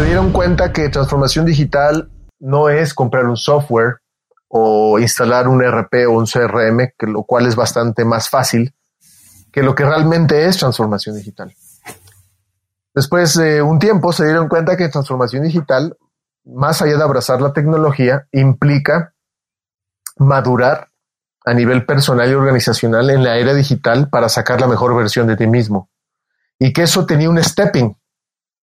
se dieron cuenta que transformación digital no es comprar un software o instalar un RP o un CRM, que lo cual es bastante más fácil que lo que realmente es transformación digital. Después de un tiempo se dieron cuenta que transformación digital, más allá de abrazar la tecnología, implica madurar a nivel personal y organizacional en la era digital para sacar la mejor versión de ti mismo. Y que eso tenía un stepping,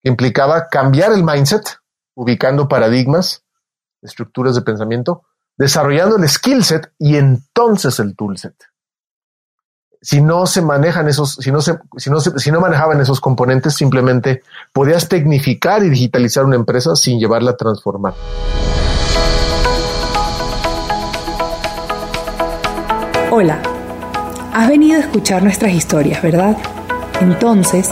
implicaba cambiar el mindset, ubicando paradigmas, estructuras de pensamiento, desarrollando el skill set y entonces el tool set si no se manejan esos, si no se, si no si no manejaban esos componentes, simplemente podías tecnificar y digitalizar una empresa sin llevarla a transformar. Hola, has venido a escuchar nuestras historias, ¿verdad? Entonces,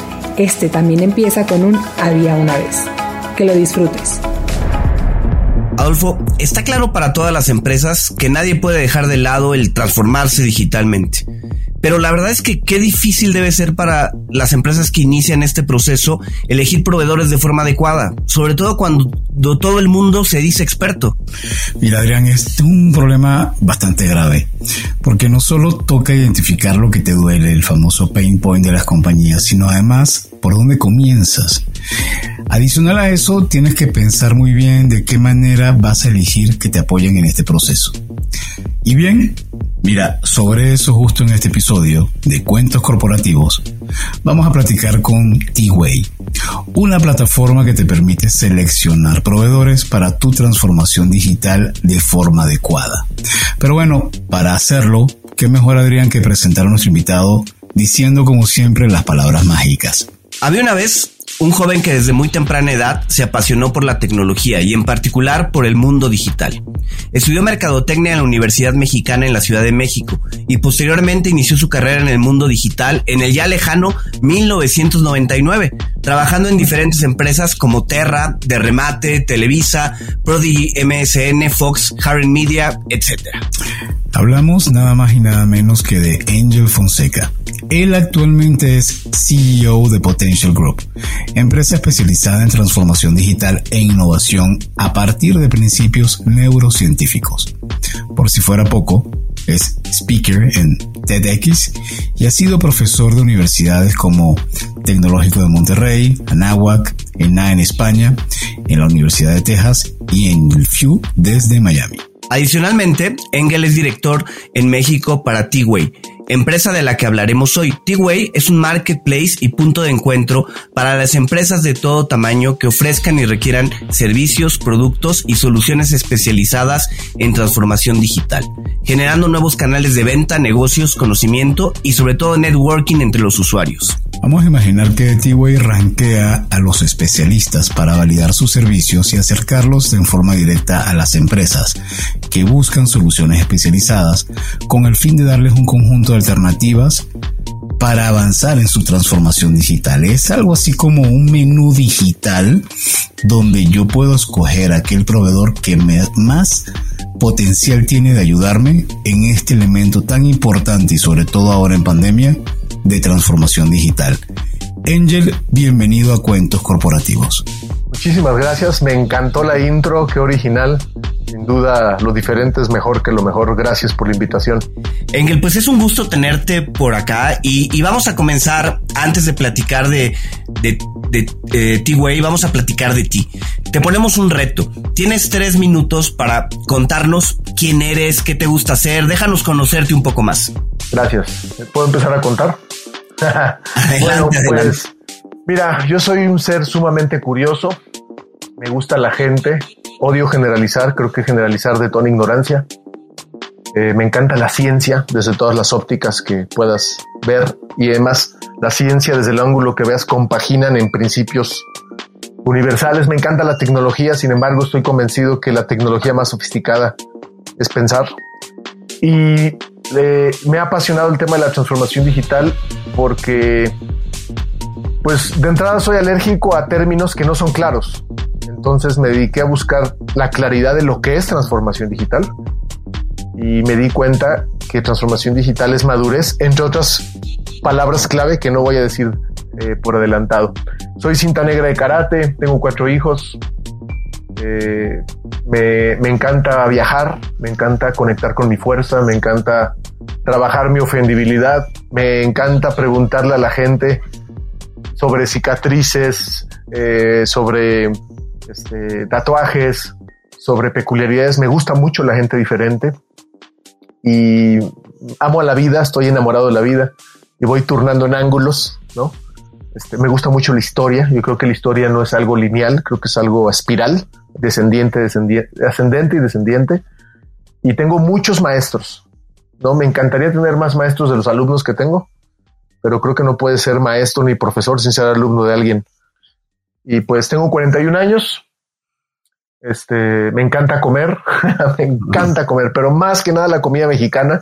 este también empieza con un había una vez. Que lo disfrutes. Adolfo, está claro para todas las empresas que nadie puede dejar de lado el transformarse digitalmente. Pero la verdad es que qué difícil debe ser para las empresas que inician este proceso elegir proveedores de forma adecuada, sobre todo cuando todo el mundo se dice experto. Mira, Adrián, es un problema bastante grave, porque no solo toca identificar lo que te duele, el famoso pain point de las compañías, sino además por dónde comienzas. Adicional a eso, tienes que pensar muy bien de qué manera vas a elegir que te apoyen en este proceso. Y bien, mira, sobre eso justo en este episodio de Cuentos Corporativos, vamos a platicar con T-Way, una plataforma que te permite seleccionar proveedores para tu transformación digital de forma adecuada. Pero bueno, para hacerlo, qué mejor Adrián que presentar a nuestro invitado diciendo como siempre las palabras mágicas. Había una vez un joven que desde muy temprana edad se apasionó por la tecnología y en particular por el mundo digital. Estudió mercadotecnia en la Universidad Mexicana en la Ciudad de México y posteriormente inició su carrera en el mundo digital en el ya lejano 1999, trabajando en diferentes empresas como Terra, De Remate, Televisa, Prodigy MSN, Fox, Harry Media, etc. Hablamos nada más y nada menos que de Angel Fonseca. Él actualmente es CEO de Potential Group, empresa especializada en transformación digital e innovación a partir de principios neurocientíficos. Por si fuera poco, es speaker en TEDx y ha sido profesor de universidades como Tecnológico de Monterrey, Anáhuac, ENA en España, en la Universidad de Texas y en el FIU desde Miami. Adicionalmente, Engel es director en México para T-Way, empresa de la que hablaremos hoy. T-Way es un marketplace y punto de encuentro para las empresas de todo tamaño que ofrezcan y requieran servicios, productos y soluciones especializadas en transformación digital, generando nuevos canales de venta, negocios, conocimiento y sobre todo networking entre los usuarios. Vamos a imaginar que T-Way a los especialistas para validar sus servicios y acercarlos en forma directa a las empresas que buscan soluciones especializadas con el fin de darles un conjunto de alternativas para avanzar en su transformación digital. Es algo así como un menú digital donde yo puedo escoger aquel proveedor que más potencial tiene de ayudarme en este elemento tan importante y sobre todo ahora en pandemia de transformación digital. Angel, bienvenido a Cuentos Corporativos. Muchísimas gracias, me encantó la intro, qué original. Sin duda, lo diferente es mejor que lo mejor. Gracias por la invitación. Engel, pues es un gusto tenerte por acá y, vamos a comenzar antes de platicar de, de, de, de T-Way, vamos a platicar de ti. Te ponemos un reto. Tienes tres minutos para contarnos quién eres, qué te gusta hacer. Déjanos conocerte un poco más. Gracias. ¿Puedo empezar a contar? bueno, pues mira, yo soy un ser sumamente curioso. Me gusta la gente, odio generalizar, creo que generalizar detona ignorancia. Eh, me encanta la ciencia desde todas las ópticas que puedas ver y además la ciencia desde el ángulo que veas compaginan en principios universales. Me encanta la tecnología, sin embargo, estoy convencido que la tecnología más sofisticada es pensar. Y me ha apasionado el tema de la transformación digital porque, pues, de entrada soy alérgico a términos que no son claros. Entonces me dediqué a buscar la claridad de lo que es transformación digital y me di cuenta que transformación digital es madurez, entre otras palabras clave que no voy a decir eh, por adelantado. Soy cinta negra de karate, tengo cuatro hijos, eh, me, me, encanta viajar, me encanta conectar con mi fuerza, me encanta trabajar mi ofendibilidad, me encanta preguntarle a la gente sobre cicatrices, eh, sobre este, tatuajes, sobre peculiaridades. Me gusta mucho la gente diferente y amo a la vida, estoy enamorado de la vida y voy turnando en ángulos, ¿no? Este, me gusta mucho la historia. Yo creo que la historia no es algo lineal, creo que es algo espiral, descendiente, descendiente, ascendente y descendiente. Y tengo muchos maestros. No me encantaría tener más maestros de los alumnos que tengo, pero creo que no puede ser maestro ni profesor sin ser alumno de alguien. Y pues tengo 41 años. Este, me encanta comer, me encanta comer, pero más que nada la comida mexicana.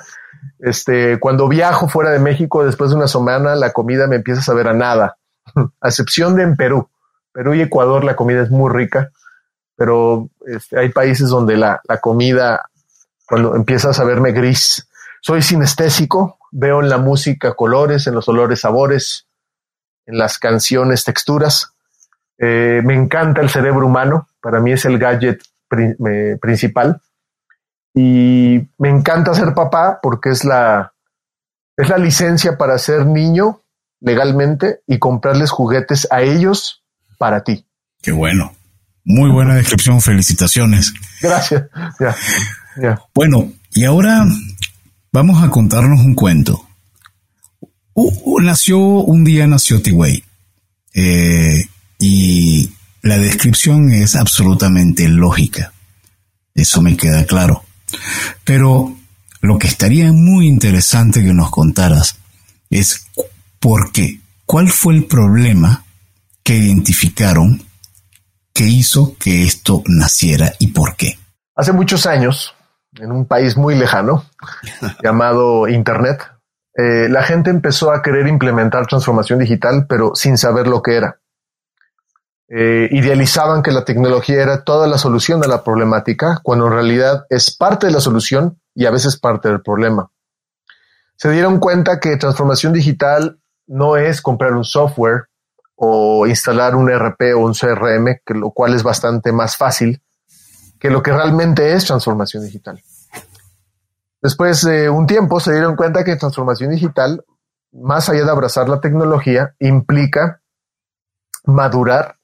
Este, cuando viajo fuera de México, después de una semana, la comida me empieza a saber a nada, a excepción de en Perú. Perú y Ecuador la comida es muy rica, pero este, hay países donde la, la comida, cuando empieza a saberme gris, soy sinestésico, veo en la música colores, en los olores sabores, en las canciones texturas. Eh, me encanta el cerebro humano, para mí es el gadget principal. Y me encanta ser papá porque es la, es la licencia para ser niño legalmente y comprarles juguetes a ellos para ti. Qué bueno. Muy buena descripción. Felicitaciones. Gracias. Bueno, y ahora vamos a contarnos un cuento. nació, un día nació Tiwei. Eh, y la descripción es absolutamente lógica. Eso me queda claro. Pero lo que estaría muy interesante que nos contaras es por qué, cuál fue el problema que identificaron que hizo que esto naciera y por qué. Hace muchos años, en un país muy lejano llamado Internet, eh, la gente empezó a querer implementar transformación digital, pero sin saber lo que era. Eh, idealizaban que la tecnología era toda la solución a la problemática, cuando en realidad es parte de la solución y a veces parte del problema. Se dieron cuenta que transformación digital no es comprar un software o instalar un RP o un CRM, lo cual es bastante más fácil que lo que realmente es transformación digital. Después de un tiempo se dieron cuenta que transformación digital, más allá de abrazar la tecnología, implica madurar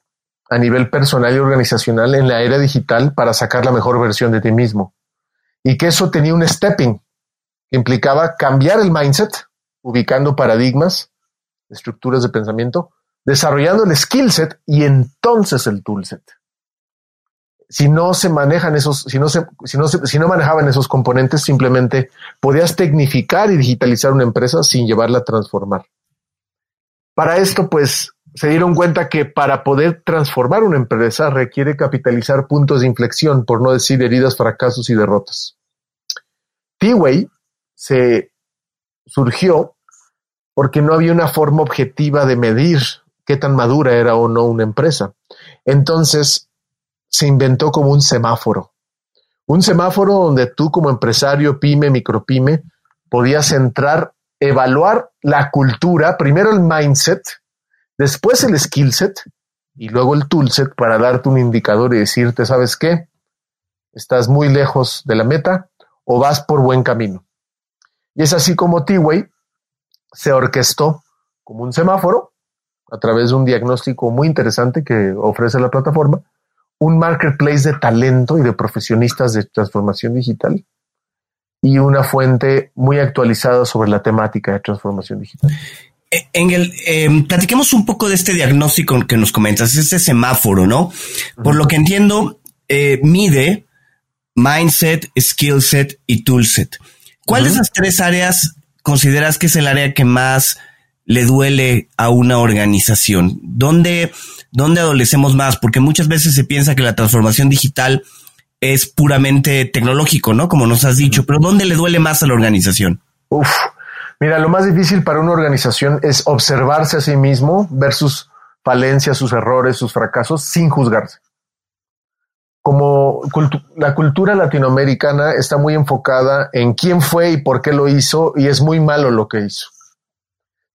a nivel personal y organizacional en la era digital para sacar la mejor versión de ti mismo. Y que eso tenía un stepping que implicaba cambiar el mindset, ubicando paradigmas, estructuras de pensamiento, desarrollando el skill set y entonces el tool set. Si no se manejan esos, si no se, si no manejaban esos componentes, simplemente podías tecnificar y digitalizar una empresa sin llevarla a transformar. Para esto, pues, se dieron cuenta que para poder transformar una empresa requiere capitalizar puntos de inflexión, por no decir heridas, fracasos y derrotas. T-Way se surgió porque no había una forma objetiva de medir qué tan madura era o no una empresa. Entonces se inventó como un semáforo. Un semáforo donde tú como empresario, pyme, micropyme, podías entrar, evaluar la cultura, primero el mindset, Después el skill set y luego el toolset para darte un indicador y decirte, ¿sabes qué? Estás muy lejos de la meta o vas por buen camino. Y es así como T-Way se orquestó como un semáforo a través de un diagnóstico muy interesante que ofrece la plataforma, un marketplace de talento y de profesionistas de transformación digital y una fuente muy actualizada sobre la temática de transformación digital. Engel, eh, platiquemos un poco de este diagnóstico que nos comentas, este semáforo, ¿no? Por lo que entiendo, eh, mide mindset, skill set y tool set. ¿Cuál de esas tres áreas consideras que es el área que más le duele a una organización? ¿Dónde, ¿Dónde adolecemos más? Porque muchas veces se piensa que la transformación digital es puramente tecnológico, ¿no? Como nos has dicho, pero ¿dónde le duele más a la organización? Uf, mira, lo más difícil para una organización es observarse a sí mismo, ver sus falencias, sus errores, sus fracasos, sin juzgarse. Como la cultura latinoamericana está muy enfocada en quién fue y por qué lo hizo, y es muy malo lo que hizo.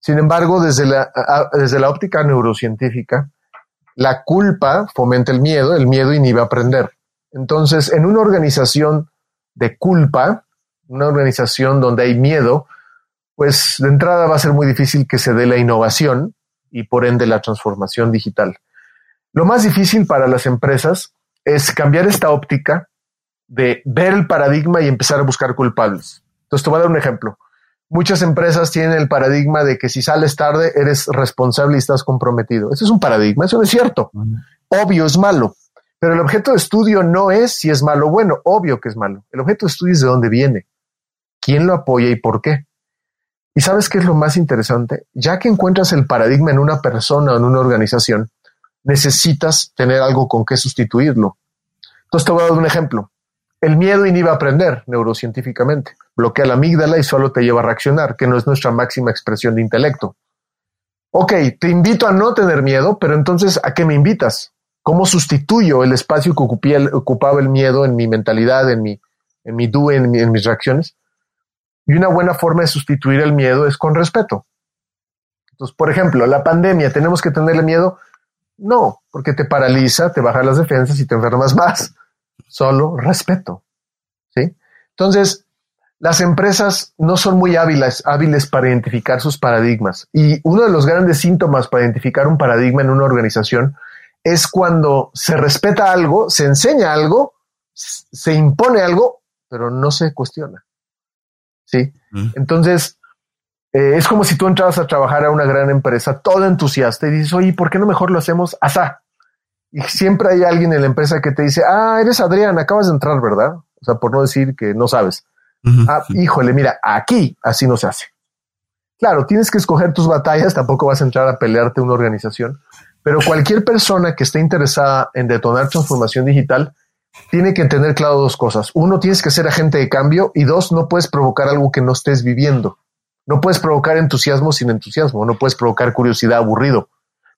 Sin embargo, desde la, desde la óptica neurocientífica, la culpa fomenta el miedo, el miedo inhibe aprender. Entonces, en una organización de culpa, una organización donde hay miedo, pues de entrada va a ser muy difícil que se dé la innovación y por ende la transformación digital. Lo más difícil para las empresas es cambiar esta óptica de ver el paradigma y empezar a buscar culpables. Entonces te voy a dar un ejemplo. Muchas empresas tienen el paradigma de que si sales tarde eres responsable y estás comprometido. Ese es un paradigma, eso no es cierto. Obvio es malo, pero el objeto de estudio no es si es malo o bueno, obvio que es malo. El objeto de estudio es de dónde viene, quién lo apoya y por qué. Y sabes qué es lo más interesante? Ya que encuentras el paradigma en una persona o en una organización, necesitas tener algo con qué sustituirlo. Entonces te voy a dar un ejemplo. El miedo inhibe aprender neurocientíficamente, bloquea la amígdala y solo te lleva a reaccionar, que no es nuestra máxima expresión de intelecto. Ok, te invito a no tener miedo, pero entonces, ¿a qué me invitas? ¿Cómo sustituyo el espacio que ocupaba el miedo en mi mentalidad, en mi, en mi en, en mis reacciones? Y una buena forma de sustituir el miedo es con respeto. Entonces, por ejemplo, la pandemia, ¿tenemos que tenerle miedo? No, porque te paraliza, te baja las defensas y te enfermas más. Solo respeto. ¿Sí? Entonces, las empresas no son muy hábiles, hábiles para identificar sus paradigmas. Y uno de los grandes síntomas para identificar un paradigma en una organización es cuando se respeta algo, se enseña algo, se impone algo, pero no se cuestiona. ¿Sí? Entonces, eh, es como si tú entrabas a trabajar a una gran empresa, todo entusiasta, y dices, oye, ¿por qué no mejor lo hacemos asá? Y siempre hay alguien en la empresa que te dice, ah, eres Adrián, acabas de entrar, ¿verdad? O sea, por no decir que no sabes. Ah, híjole, mira, aquí así no se hace. Claro, tienes que escoger tus batallas, tampoco vas a entrar a pelearte una organización, pero cualquier persona que esté interesada en detonar transformación digital tiene que tener claro dos cosas. Uno, tienes que ser agente de cambio y dos, no puedes provocar algo que no estés viviendo. No puedes provocar entusiasmo sin entusiasmo, no puedes provocar curiosidad aburrido,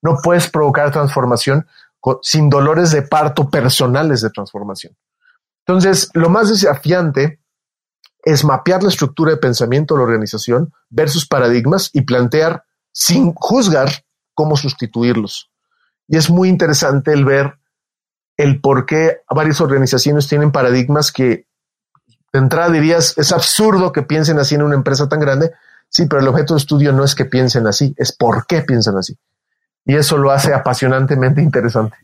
no puedes provocar transformación sin dolores de parto personales de transformación. Entonces, lo más desafiante es mapear la estructura de pensamiento de la organización, ver sus paradigmas y plantear sin juzgar cómo sustituirlos. Y es muy interesante el ver el por qué varias organizaciones tienen paradigmas que de entrada dirías, es absurdo que piensen así en una empresa tan grande. Sí, pero el objeto de estudio no es que piensen así, es por qué piensan así. Y eso lo hace apasionantemente interesante.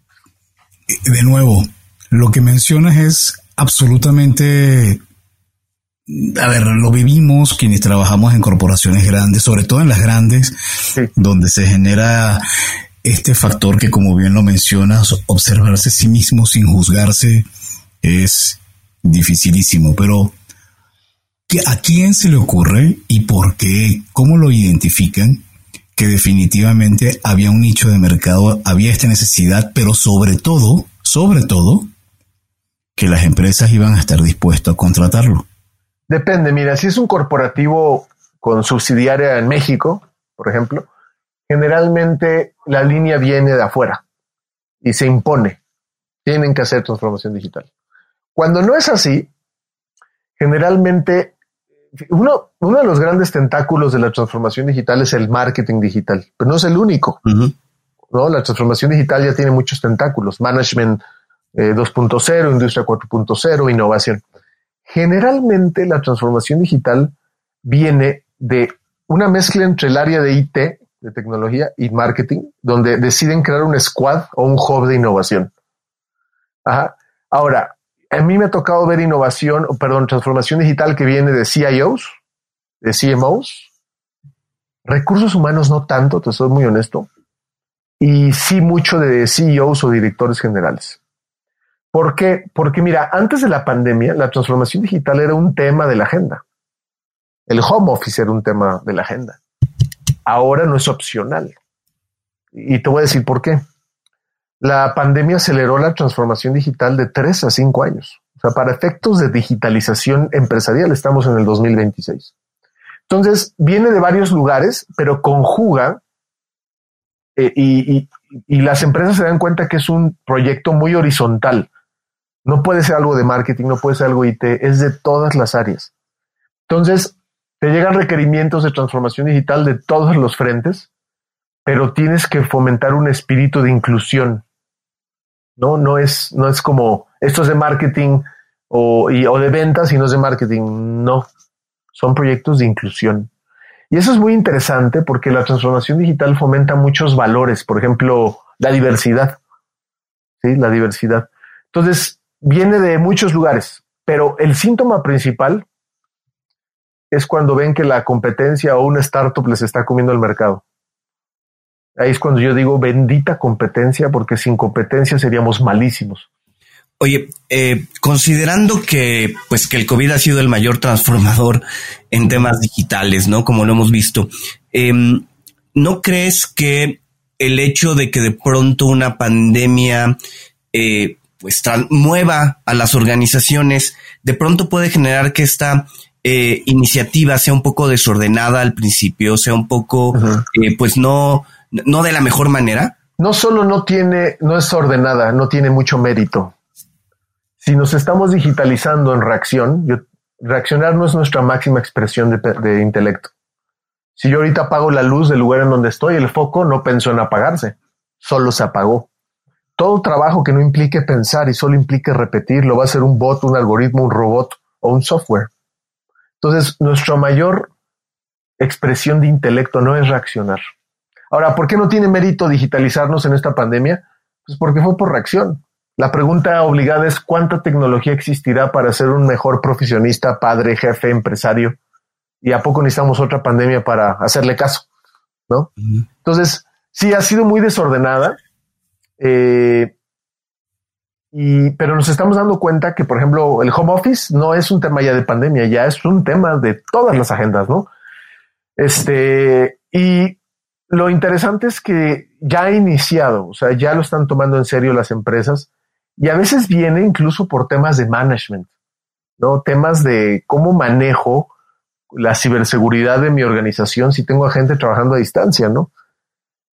De nuevo, lo que mencionas es absolutamente a ver, lo vivimos quienes trabajamos en corporaciones grandes, sobre todo en las grandes, donde se genera este factor que, como bien lo mencionas, observarse a sí mismo sin juzgarse es dificilísimo. Pero, ¿a quién se le ocurre y por qué? ¿Cómo lo identifican? Que definitivamente había un nicho de mercado, había esta necesidad, pero sobre todo, sobre todo, que las empresas iban a estar dispuestas a contratarlo. Depende, mira, si es un corporativo con subsidiaria en México, por ejemplo, generalmente la línea viene de afuera y se impone. Tienen que hacer transformación digital. Cuando no es así, generalmente uno, uno de los grandes tentáculos de la transformación digital es el marketing digital, pero no es el único. ¿no? La transformación digital ya tiene muchos tentáculos, management 2.0, eh, industria 4.0, innovación. Generalmente la transformación digital viene de una mezcla entre el área de IT, de tecnología y marketing, donde deciden crear un squad o un hub de innovación. Ahora, a mí me ha tocado ver innovación, perdón, transformación digital que viene de CIOs, de CMOs, recursos humanos no tanto, te soy muy honesto, y sí mucho de CEOs o directores generales. ¿Por qué? Porque mira, antes de la pandemia, la transformación digital era un tema de la agenda. El home office era un tema de la agenda. ahora no es opcional. Y te voy a decir por qué. La pandemia aceleró la transformación digital de tres a cinco años. O sea, para efectos de digitalización empresarial estamos en el 2026. Entonces, viene de varios lugares, pero conjuga eh, y, y, las empresas se dan cuenta que es un proyecto muy horizontal. No puede ser algo de marketing, no puede ser algo IT, es de todas las áreas. Entonces, te llegan requerimientos de transformación digital de todos los frentes, pero tienes que fomentar un espíritu de inclusión. No, no es, no es como esto es de marketing o, de ventas y no es de marketing. No, son proyectos de inclusión. Y eso es muy interesante porque la transformación digital fomenta muchos valores, por ejemplo, la diversidad. Sí, la diversidad. Entonces, viene de muchos lugares, pero el síntoma principal es cuando ven que la competencia o una startup les está comiendo el mercado. Ahí es cuando yo digo bendita competencia, porque sin competencia seríamos malísimos. Oye, eh, considerando que, pues, que el COVID ha sido el mayor transformador en temas digitales, ¿no? Como lo hemos visto, em, ¿no crees que el hecho de que de pronto una pandemia, eh, pues, mueva a las organizaciones, de pronto puede generar que esta eh, iniciativa sea un poco desordenada al principio, sea un poco, pues, no, no de la mejor manera? No solo no tiene, no es ordenada, no tiene mucho mérito si nos estamos digitalizando en reacción, reaccionar no es nuestra máxima expresión de, intelecto. Si yo ahorita apago la luz del lugar en donde estoy, el foco no pensó en apagarse, solo se apagó. Todo trabajo que no implique pensar y solo implique repetir, lo va a hacer un bot, un algoritmo, un robot o un software. Entonces, nuestra mayor expresión de intelecto no es reaccionar. Ahora, ¿por qué no tiene mérito digitalizarnos en esta pandemia? Pues porque fue por reacción. La pregunta obligada es cuánta tecnología existirá para ser un mejor profesionista, padre, jefe, empresario. Y a poco necesitamos otra pandemia para hacerle caso, ¿no? Entonces, sí, ha sido muy desordenada. Eh, y, pero nos estamos dando cuenta que, por ejemplo, el home office no es un tema ya de pandemia, ya es un tema de todas las agendas, ¿no? Este, y lo interesante es que ya ha iniciado, o sea, ya lo están tomando en serio las empresas y a veces viene incluso por temas de management, ¿no? Temas de cómo manejo la ciberseguridad de mi organización si tengo a gente trabajando a distancia, ¿no?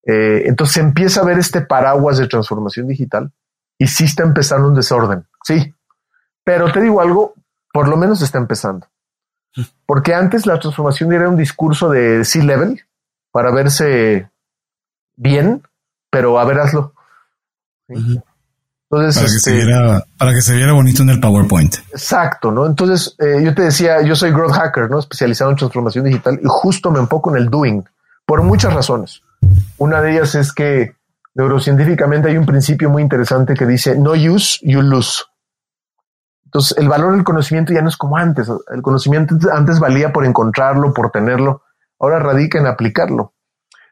Eh, entonces empieza a ver este paraguas de transformación digital y sí está empezando un desorden, sí. Pero te digo algo, por lo menos está empezando. Porque antes la transformación era un discurso de C-level para verse bien, pero a ver, hazlo. Entonces, para, que se este, viera, para que se viera bonito en el PowerPoint. Exacto, ¿no? Entonces, eh, yo te decía, yo soy growth hacker, ¿no? Especializado en transformación digital y justo me enfoco en el doing por muchas razones. Una de ellas es que neurocientíficamente hay un principio muy interesante que dice no use, you lose. Entonces, el valor del conocimiento ya no es como antes. El conocimiento antes valía por encontrarlo, por tenerlo. Ahora radica en aplicarlo.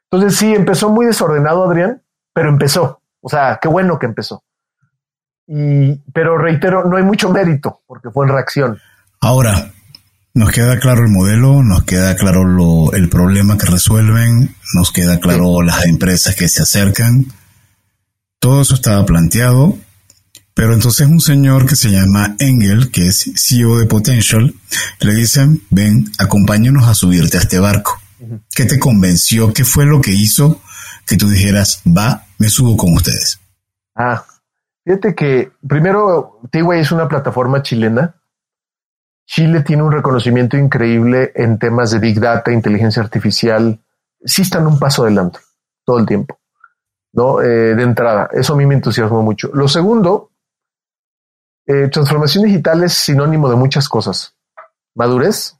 Entonces, sí, empezó muy desordenado, Adrián, pero empezó. O sea, qué bueno que empezó. Y, pero reitero, no hay mucho mérito porque fue en reacción. Ahora, nos queda claro el modelo, nos queda claro lo, el problema que resuelven, nos queda claro las empresas que se acercan. Todo eso estaba planteado, pero entonces un señor que se llama Engel, que es CEO de Potential, le dicen, ven, acompáñanos a subirte a este barco. ¿Qué te convenció? ¿Qué fue lo que hizo que tú dijeras, va, me subo con ustedes? Ah, Fíjate que primero, T-Way es una plataforma chilena. Chile tiene un reconocimiento increíble en temas de Big Data, inteligencia artificial. Sí están un paso adelante todo el tiempo, ¿no? Eh, de entrada, eso a mí me entusiasmó mucho. Lo segundo, eh, transformación digital es sinónimo de muchas cosas. Madurez,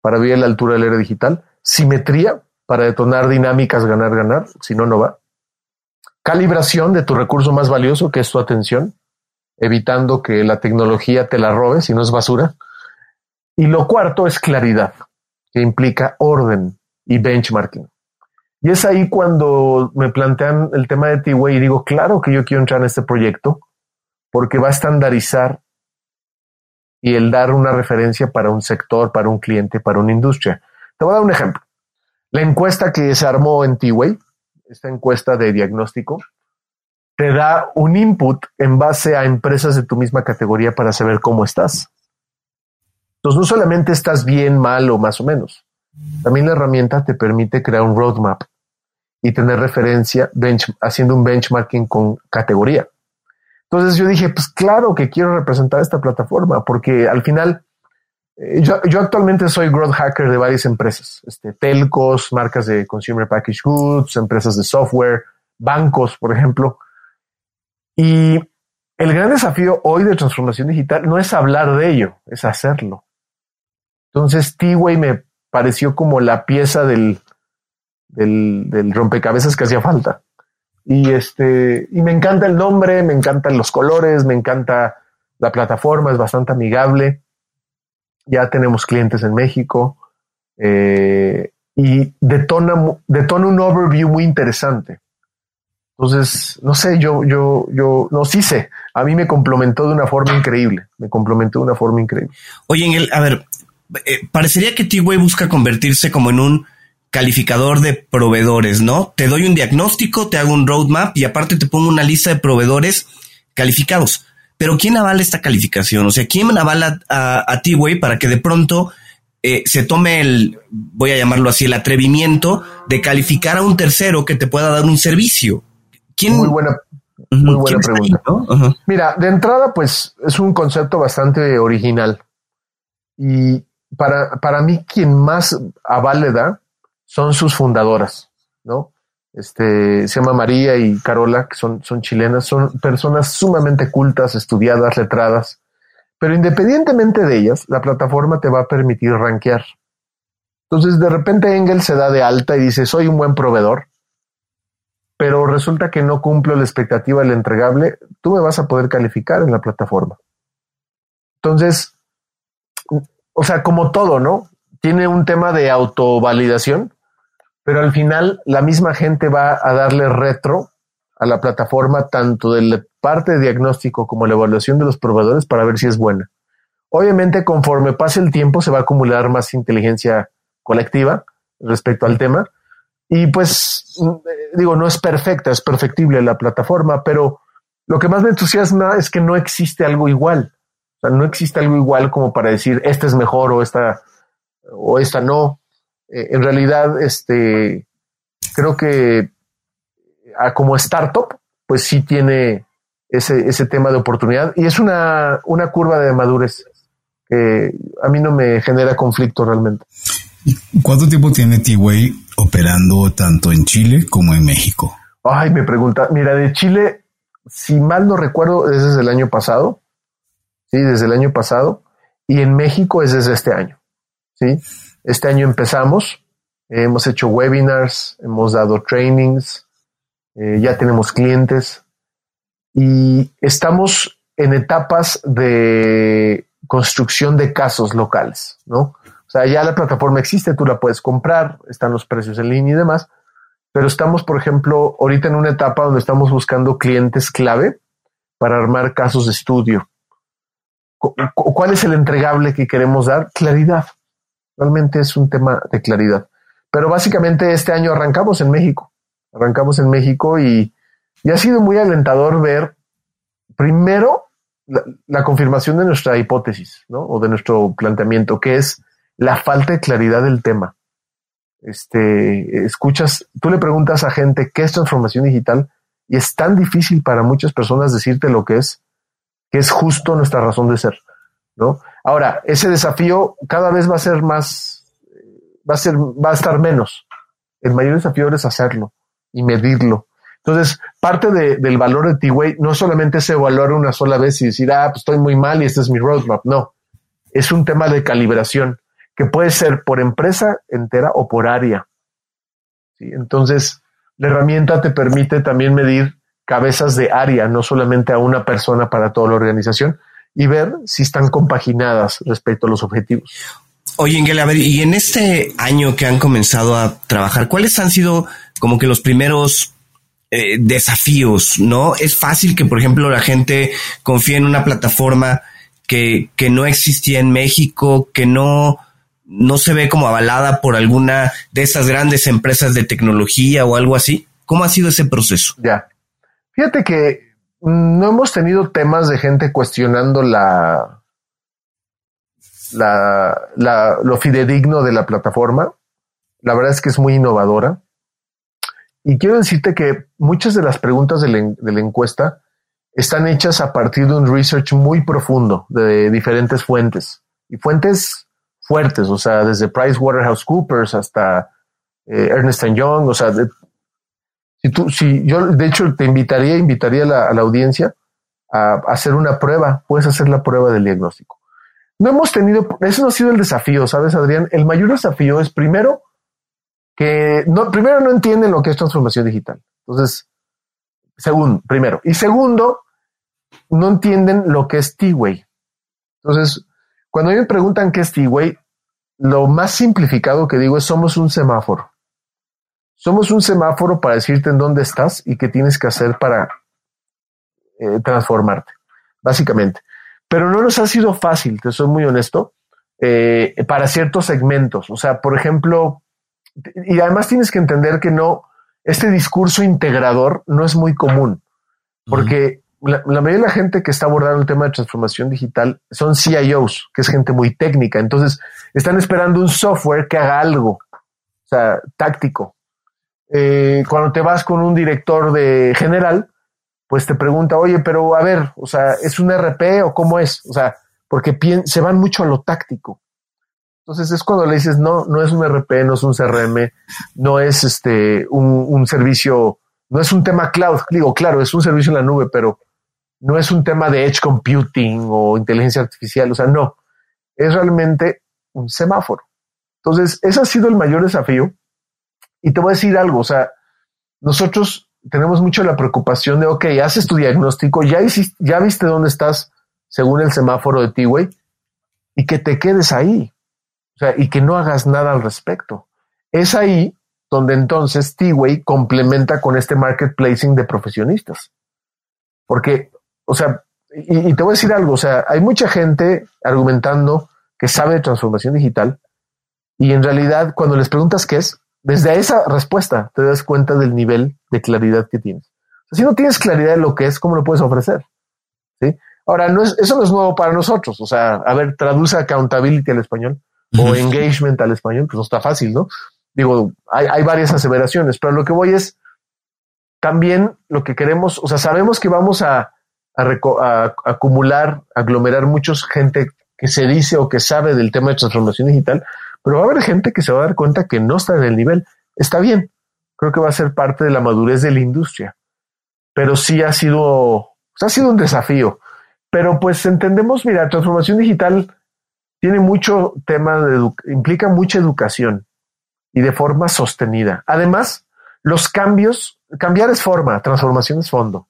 para vivir a la altura del era digital. Simetría, para detonar dinámicas, ganar, ganar. Si no, no va calibración de tu recurso más valioso, que es tu atención, evitando que la tecnología te la robe si no es basura. Y lo cuarto es claridad, que implica orden y benchmarking. Y es ahí cuando me plantean el tema de T-Way y digo, claro que yo quiero entrar en este proyecto porque va a estandarizar y el dar una referencia para un sector, para un cliente, para una industria. Te voy a dar un ejemplo. La encuesta que se armó en T-Way, esta encuesta de diagnóstico, te da un input en base a empresas de tu misma categoría para saber cómo estás. Entonces, no solamente estás bien, mal o más o menos, también la herramienta te permite crear un roadmap y tener referencia haciendo un benchmarking con categoría. Entonces yo dije, pues claro que quiero representar esta plataforma, porque al final eh, yo, actualmente soy growth hacker de varias empresas, este, telcos, marcas de consumer package goods, empresas de software, bancos, por ejemplo. Y el gran desafío hoy de transformación digital no es hablar de ello, es hacerlo. Entonces, T-Way me pareció como la pieza del, del, del rompecabezas que hacía falta. Y este, y me encanta el nombre, me encantan los colores, me encanta la plataforma, es bastante amigable. Ya tenemos clientes en México eh, y detona, detona un overview muy interesante. Entonces, no sé, yo, yo, yo, no, sí sé, a mí me complementó de una forma increíble, me complementó de una forma increíble. Oye, en el, a ver, eh, parecería que T-Way busca convertirse como en un calificador de proveedores, ¿no? Te doy un diagnóstico, te hago un roadmap y aparte te pongo una lista de proveedores calificados. Pero ¿quién avala esta calificación? O sea, ¿quién avala a, a T-Way para que de pronto eh, se tome el, voy a llamarlo así, el atrevimiento de calificar a un tercero que te pueda dar un servicio? ¿Quién? Muy buena, muy buena pregunta. Mira, de entrada, pues es un concepto bastante original. Y para, para mí, quien más aval da son sus fundadoras, ¿no? Este, se llama María y Carola, que son, son chilenas, son personas sumamente cultas, estudiadas, letradas, pero independientemente de ellas, la plataforma te va a permitir rankear. Entonces, de repente Engel se da de alta y dice, soy un buen proveedor, pero resulta que no cumplo la expectativa del entregable, tú me vas a poder calificar en la plataforma. Entonces, o sea, como todo, ¿no? Tiene un tema de autovalidación pero al final la misma gente va a darle retro a la plataforma tanto de la parte de diagnóstico como la evaluación de los proveedores para ver si es buena. Obviamente, conforme pase el tiempo, se va a acumular más inteligencia colectiva respecto al tema. Y pues, mm, digo, no es perfecta, es perfectible la plataforma, pero lo que más me entusiasma es que no existe algo igual. O sea, no existe algo igual como para decir, esta es mejor o esta, o esta no. Eh, en realidad, este, creo que como startup, pues sí tiene ese, ese tema de oportunidad y es una, una curva de madurez que a mí no me genera conflicto realmente. ¿Cuánto tiempo tiene T-Way operando tanto en Chile como en México? Ay, me pregunta, mira, de Chile, si mal no recuerdo, es desde el año pasado, sí, desde el año pasado, y en México es desde este año, sí. Este año empezamos, hemos hecho webinars, hemos dado trainings, eh, ya tenemos clientes y estamos en etapas de construcción de casos locales, ¿no? O sea, ya la plataforma existe, tú la puedes comprar, están los precios en línea y demás, pero estamos, por ejemplo, ahorita en una etapa donde estamos buscando clientes clave para armar casos de estudio. ¿Cuál es el entregable que queremos dar? Claridad. Realmente es un tema de claridad. Pero básicamente este año arrancamos en México. Arrancamos en México y, ha sido muy alentador ver primero la, confirmación de nuestra hipótesis, ¿no? O de nuestro planteamiento, que es la falta de claridad del tema. Este, escuchas, tú le preguntas a gente qué es transformación digital y es tan difícil para muchas personas decirte lo que es, que es justo nuestra razón de ser, ¿no? Ahora, ese desafío cada vez va a ser más, va a ser, va a estar menos. El mayor desafío es hacerlo y medirlo. Entonces, parte del valor de T-Way no solamente es evaluar una sola vez y decir, ah, pues estoy muy mal y este es mi roadmap. No, es un tema de calibración que puede ser por empresa entera o por área. ¿Sí? Entonces, la herramienta te permite también medir cabezas de área, no solamente a una persona para toda la organización, y ver si están compaginadas respecto a los objetivos. Oye, Engel, a ver, y en este año que han comenzado a trabajar, ¿cuáles han sido como que los primeros eh, desafíos? ¿No? Es fácil que, por ejemplo, la gente confíe en una plataforma que, que no existía en México, que no, no se ve como avalada por alguna de esas grandes empresas de tecnología o algo así? ¿Cómo ha sido ese proceso? Ya. Fíjate que no hemos tenido temas de gente cuestionando la, la, lo fidedigno de la plataforma. La verdad es que es muy innovadora. Y quiero decirte que muchas de las preguntas de la, encuesta están hechas a partir de un research muy profundo de diferentes fuentes y fuentes fuertes, o sea, desde PricewaterhouseCoopers hasta eh, Ernest Young, o sea, si tú, si yo de hecho te invitaría, invitaría a la, a la audiencia a, hacer una prueba, puedes hacer la prueba del diagnóstico. No hemos tenido, eso no ha sido el desafío, ¿sabes, Adrián? El mayor desafío es primero que no, primero no entienden lo que es transformación digital. Entonces, segundo, primero. Y segundo, no entienden lo que es T-Way. Entonces, cuando me preguntan qué es T-Way, lo más simplificado que digo es somos un semáforo. Somos un semáforo para decirte en dónde estás y qué tienes que hacer para eh, transformarte, básicamente. Pero no nos ha sido fácil, te soy muy honesto, eh, para ciertos segmentos. O sea, por ejemplo, y además tienes que entender que no, este discurso integrador no es muy común, porque la, mayoría de la gente que está abordando el tema de transformación digital son CIOs, que es gente muy técnica. Entonces, están esperando un software que haga algo, o sea, táctico. Eh, cuando te vas con un director de general, pues te pregunta, oye, pero a ver, o sea, ¿es un RP o cómo es? O sea, porque se van mucho a lo táctico. Entonces es cuando le dices, no, no es un RP, no es un CRM, no es este un, servicio, no es un tema cloud. Digo, claro, es un servicio en la nube, pero no es un tema de edge computing o inteligencia artificial. O sea, no, es realmente un semáforo. Entonces, ese ha sido el mayor desafío. Y te voy a decir algo, o sea, nosotros tenemos mucho la preocupación de, ok, haces tu diagnóstico, ya, hiciste, ya viste dónde estás según el semáforo de T-Way y que te quedes ahí sea, y que no hagas nada al respecto. Es ahí donde entonces T-Way complementa con este marketplacing de profesionistas. Porque, o sea, y, te voy a decir algo, o sea, hay mucha gente argumentando que sabe de transformación digital y en realidad cuando les preguntas qué es, desde esa respuesta te das cuenta del nivel de claridad que tienes. si no tienes claridad de lo que es, ¿cómo lo puedes ofrecer? ¿Sí? Ahora, no es, eso no es nuevo para nosotros. O sea, a ver, traduce accountability al español o engagement al español, pues no está fácil, ¿no? Digo, hay, varias aseveraciones, pero lo que voy es también lo que queremos, o sea, sabemos que vamos a, a, acumular, aglomerar mucha gente que se dice o que sabe del tema de transformación digital, pero va a haber gente que se va a dar cuenta que no está en el nivel. Está bien, creo que va a ser parte de la madurez de la industria, pero sí ha sido, ha sido un desafío. Pero pues entendemos, mira, transformación digital tiene mucho tema de implica mucha educación y de forma sostenida. Además, los cambios, cambiar es forma, transformación es fondo.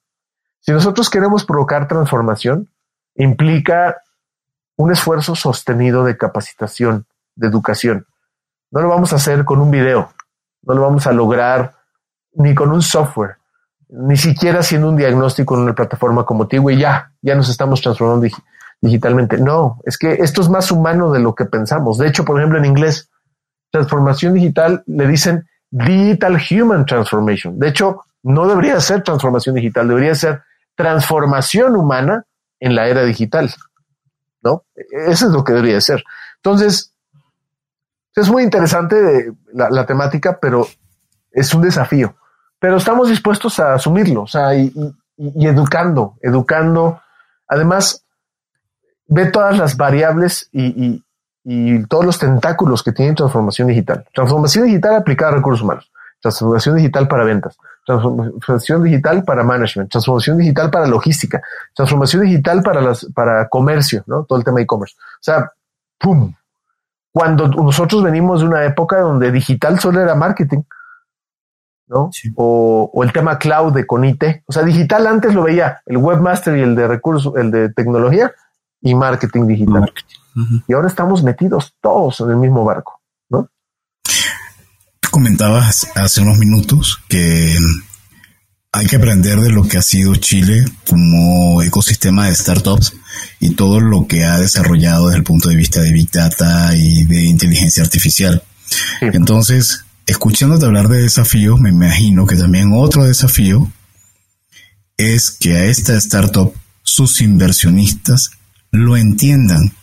Si nosotros queremos provocar transformación, implica un esfuerzo sostenido de capacitación, de educación. No lo vamos a hacer con un video, no lo vamos a lograr ni con un software, ni siquiera haciendo un diagnóstico en una plataforma como Tigo y ya, ya nos estamos transformando digitalmente. No, es que esto es más humano de lo que pensamos. De hecho, por ejemplo, en inglés, transformación digital le dicen Digital Human Transformation. De hecho, no debería ser transformación digital, debería ser transformación humana en la era digital. ¿No? Eso es lo que debería ser. Entonces, es muy interesante la, temática, pero es un desafío. Pero estamos dispuestos a asumirlo, o sea, y educando, educando. Además, ve todas las variables y, todos los tentáculos que tiene transformación digital. Transformación digital aplicada a recursos humanos, transformación digital para ventas, transformación digital para management, transformación digital para logística, transformación digital para las para comercio, ¿no? Todo el tema de e-commerce. O sea, pum. Cuando nosotros venimos de una época donde digital solo era marketing, ¿no? O, o, el tema cloud de Conite. O sea, digital antes lo veía el webmaster y el de recursos, el de tecnología, y marketing digital. Y ahora estamos metidos todos en el mismo barco, ¿no? Tú comentabas hace unos minutos que hay que aprender de lo que ha sido Chile como ecosistema de startups y todo lo que ha desarrollado desde el punto de vista de Big Data y de inteligencia artificial. Entonces, escuchándote hablar de desafíos, me imagino que también otro desafío es que a esta startup sus inversionistas lo entiendan.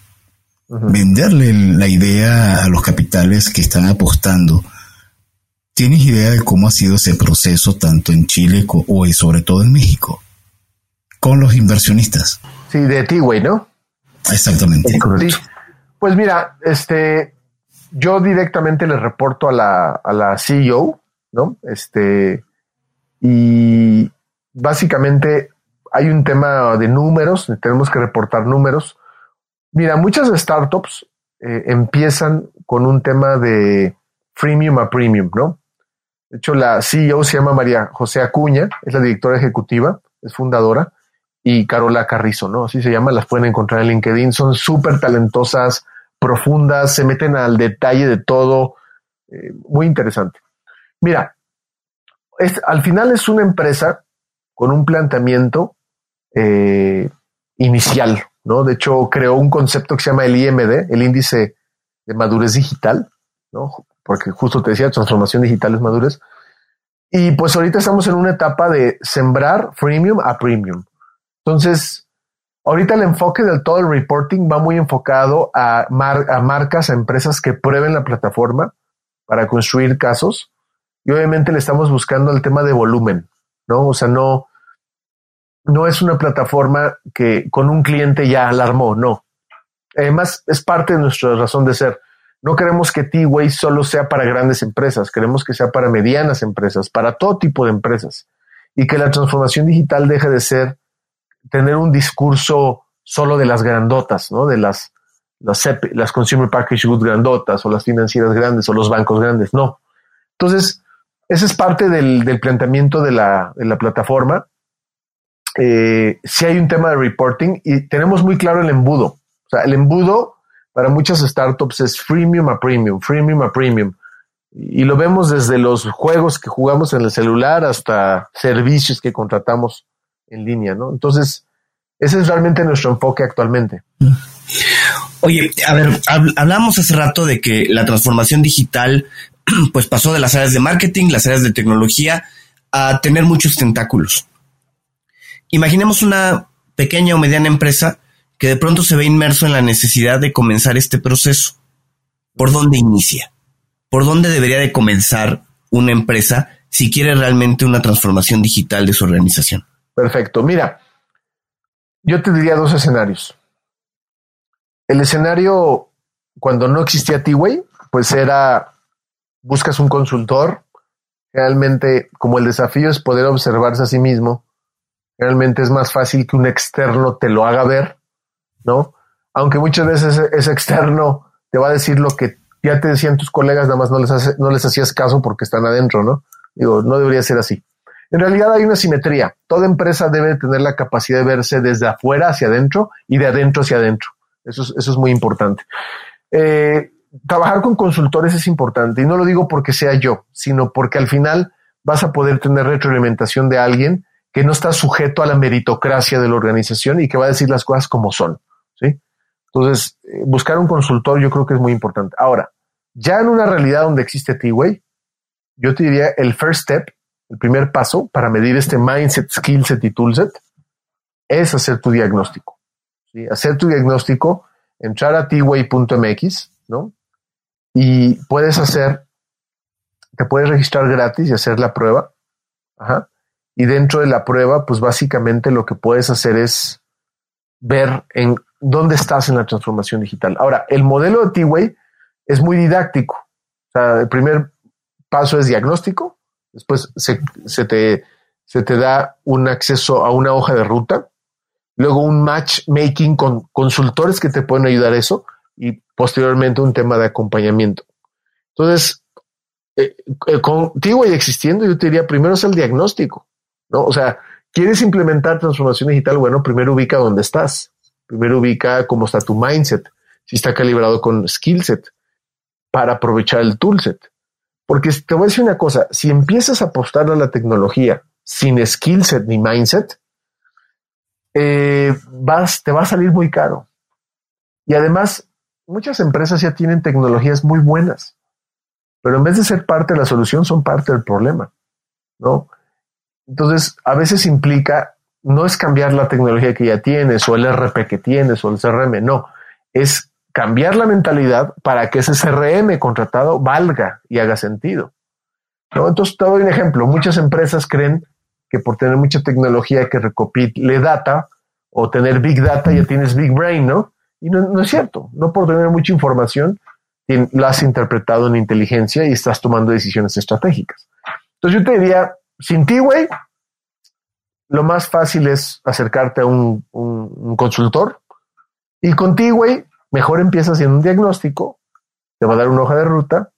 Venderle la idea a los capitales que están apostando. ¿Tienes idea de cómo ha sido ese proceso tanto en Chile o y sobre todo en México? Con los inversionistas. Sí, de T-Way, ¿no? Exactamente. Pues mira, este, yo directamente le reporto a la, a la CEO, ¿no? Este, y básicamente hay un tema de números, tenemos que reportar números. Mira, muchas startups eh, empiezan con un tema de freemium a premium, ¿no? De hecho, la CEO se llama María José Acuña, es la directora ejecutiva, es fundadora, y Carola Carrizo, ¿no? Así se llama, las pueden encontrar en LinkedIn, son súper talentosas, profundas, se meten al detalle de todo, eh, muy interesante. Mira, al final es una empresa con un planteamiento eh, inicial, ¿no? De hecho, creó un concepto que se llama el IMD, el índice de madurez digital, ¿no? Porque justo te decía, transformación digital es madurez. Y pues ahorita estamos en una etapa de sembrar freemium a premium. Entonces, ahorita el enfoque del todo el reporting va muy enfocado a, a marcas, a empresas que prueben la plataforma para construir casos. Y obviamente le estamos buscando el tema de volumen, ¿no? O sea, no, no es una plataforma que con un cliente ya alarmó, no. Además, es parte de nuestra razón de ser. No queremos que T-Way solo sea para grandes empresas, queremos que sea para medianas empresas, para todo tipo de empresas. Y que la transformación digital deje de ser tener un discurso solo de las grandotas, ¿no? De las, las, las consumer package goods grandotas o las financieras grandes o los bancos grandes, no. Entonces, ese es parte del, del planteamiento de la, de la plataforma eh, si hay un tema de reporting y tenemos muy claro el embudo. O sea, el embudo para muchas startups es freemium a premium, freemium a premium. Y lo vemos desde los juegos que jugamos en el celular hasta servicios que contratamos en línea, ¿no? Entonces, ese es realmente nuestro enfoque actualmente. Oye, a ver, hablamos hace rato de que la transformación digital pues pasó de las áreas de marketing, las áreas de tecnología, a tener muchos tentáculos. Imaginemos una pequeña o mediana empresa que de pronto se ve inmerso en la necesidad de comenzar este proceso. ¿Por dónde inicia? ¿Por dónde debería de comenzar una empresa si quiere realmente una transformación digital de su organización? Perfecto. Mira, yo te diría dos escenarios. El escenario cuando no existía T-Way, pues era buscas un consultor. Realmente, como el desafío es poder observarse a sí mismo, realmente es más fácil que un externo te lo haga ver, ¿no? Aunque muchas veces ese, externo te va a decir lo que ya te decían tus colegas, nada más no les, no les hacías caso porque están adentro, ¿no? Digo, no debería ser así. En realidad hay una simetría. Toda empresa debe tener la capacidad de verse desde afuera hacia adentro y de adentro hacia adentro. Eso es, eso es muy importante. Eh, trabajar con consultores es importante y no lo digo porque sea yo, sino porque al final vas a poder tener retroalimentación de alguien que no está sujeto a la meritocracia de la organización y que va a decir las cosas como son. Entonces, eh, buscar un consultor yo creo que es muy importante. Ahora, ya en una realidad donde existe T-Way, yo te diría el first step, el primer paso para medir este mindset, skillset y toolset es hacer tu diagnóstico. ¿sí? Hacer tu diagnóstico, entrar a tway.mx, ¿no? Y puedes hacer, te puedes registrar gratis y hacer la prueba. Ajá y dentro de la prueba, pues básicamente lo que puedes hacer es ver en dónde estás en la transformación digital. Ahora, el modelo de T-Way es muy didáctico. O sea, el primer paso es diagnóstico, después se, te, da un acceso a una hoja de ruta, luego un matchmaking con consultores que te pueden ayudar a eso y posteriormente un tema de acompañamiento. Entonces, eh, eh, con T-Way existiendo, yo te diría primero es el diagnóstico. ¿no? O sea, ¿quieres implementar transformación digital? Bueno, primero ubica dónde estás. Primero ubica cómo está tu mindset, si está calibrado con skill set para aprovechar el toolset. Porque te voy a decir una cosa, si empiezas a apostar a la tecnología sin skill set ni mindset, eh, vas, te va a salir muy caro. Y además, muchas empresas ya tienen tecnologías muy buenas, pero en vez de ser parte de la solución, son parte del problema, ¿no? Entonces, a veces implica, no es cambiar la tecnología que ya tienes o el RP que tienes o el CRM, no, es cambiar la mentalidad para que ese CRM contratado valga y haga sentido. ¿no? Entonces, te doy un ejemplo. Muchas empresas creen que por tener mucha tecnología que recopile data o tener big data ya tienes big brain, ¿no? Y no, es cierto. No por tener mucha información la has interpretado en inteligencia y estás tomando decisiones estratégicas. Entonces yo te diría, sin ti, güey, lo más fácil es acercarte a un, un, consultor y contigo, güey, mejor empiezas haciendo un diagnóstico, te va a dar una hoja de ruta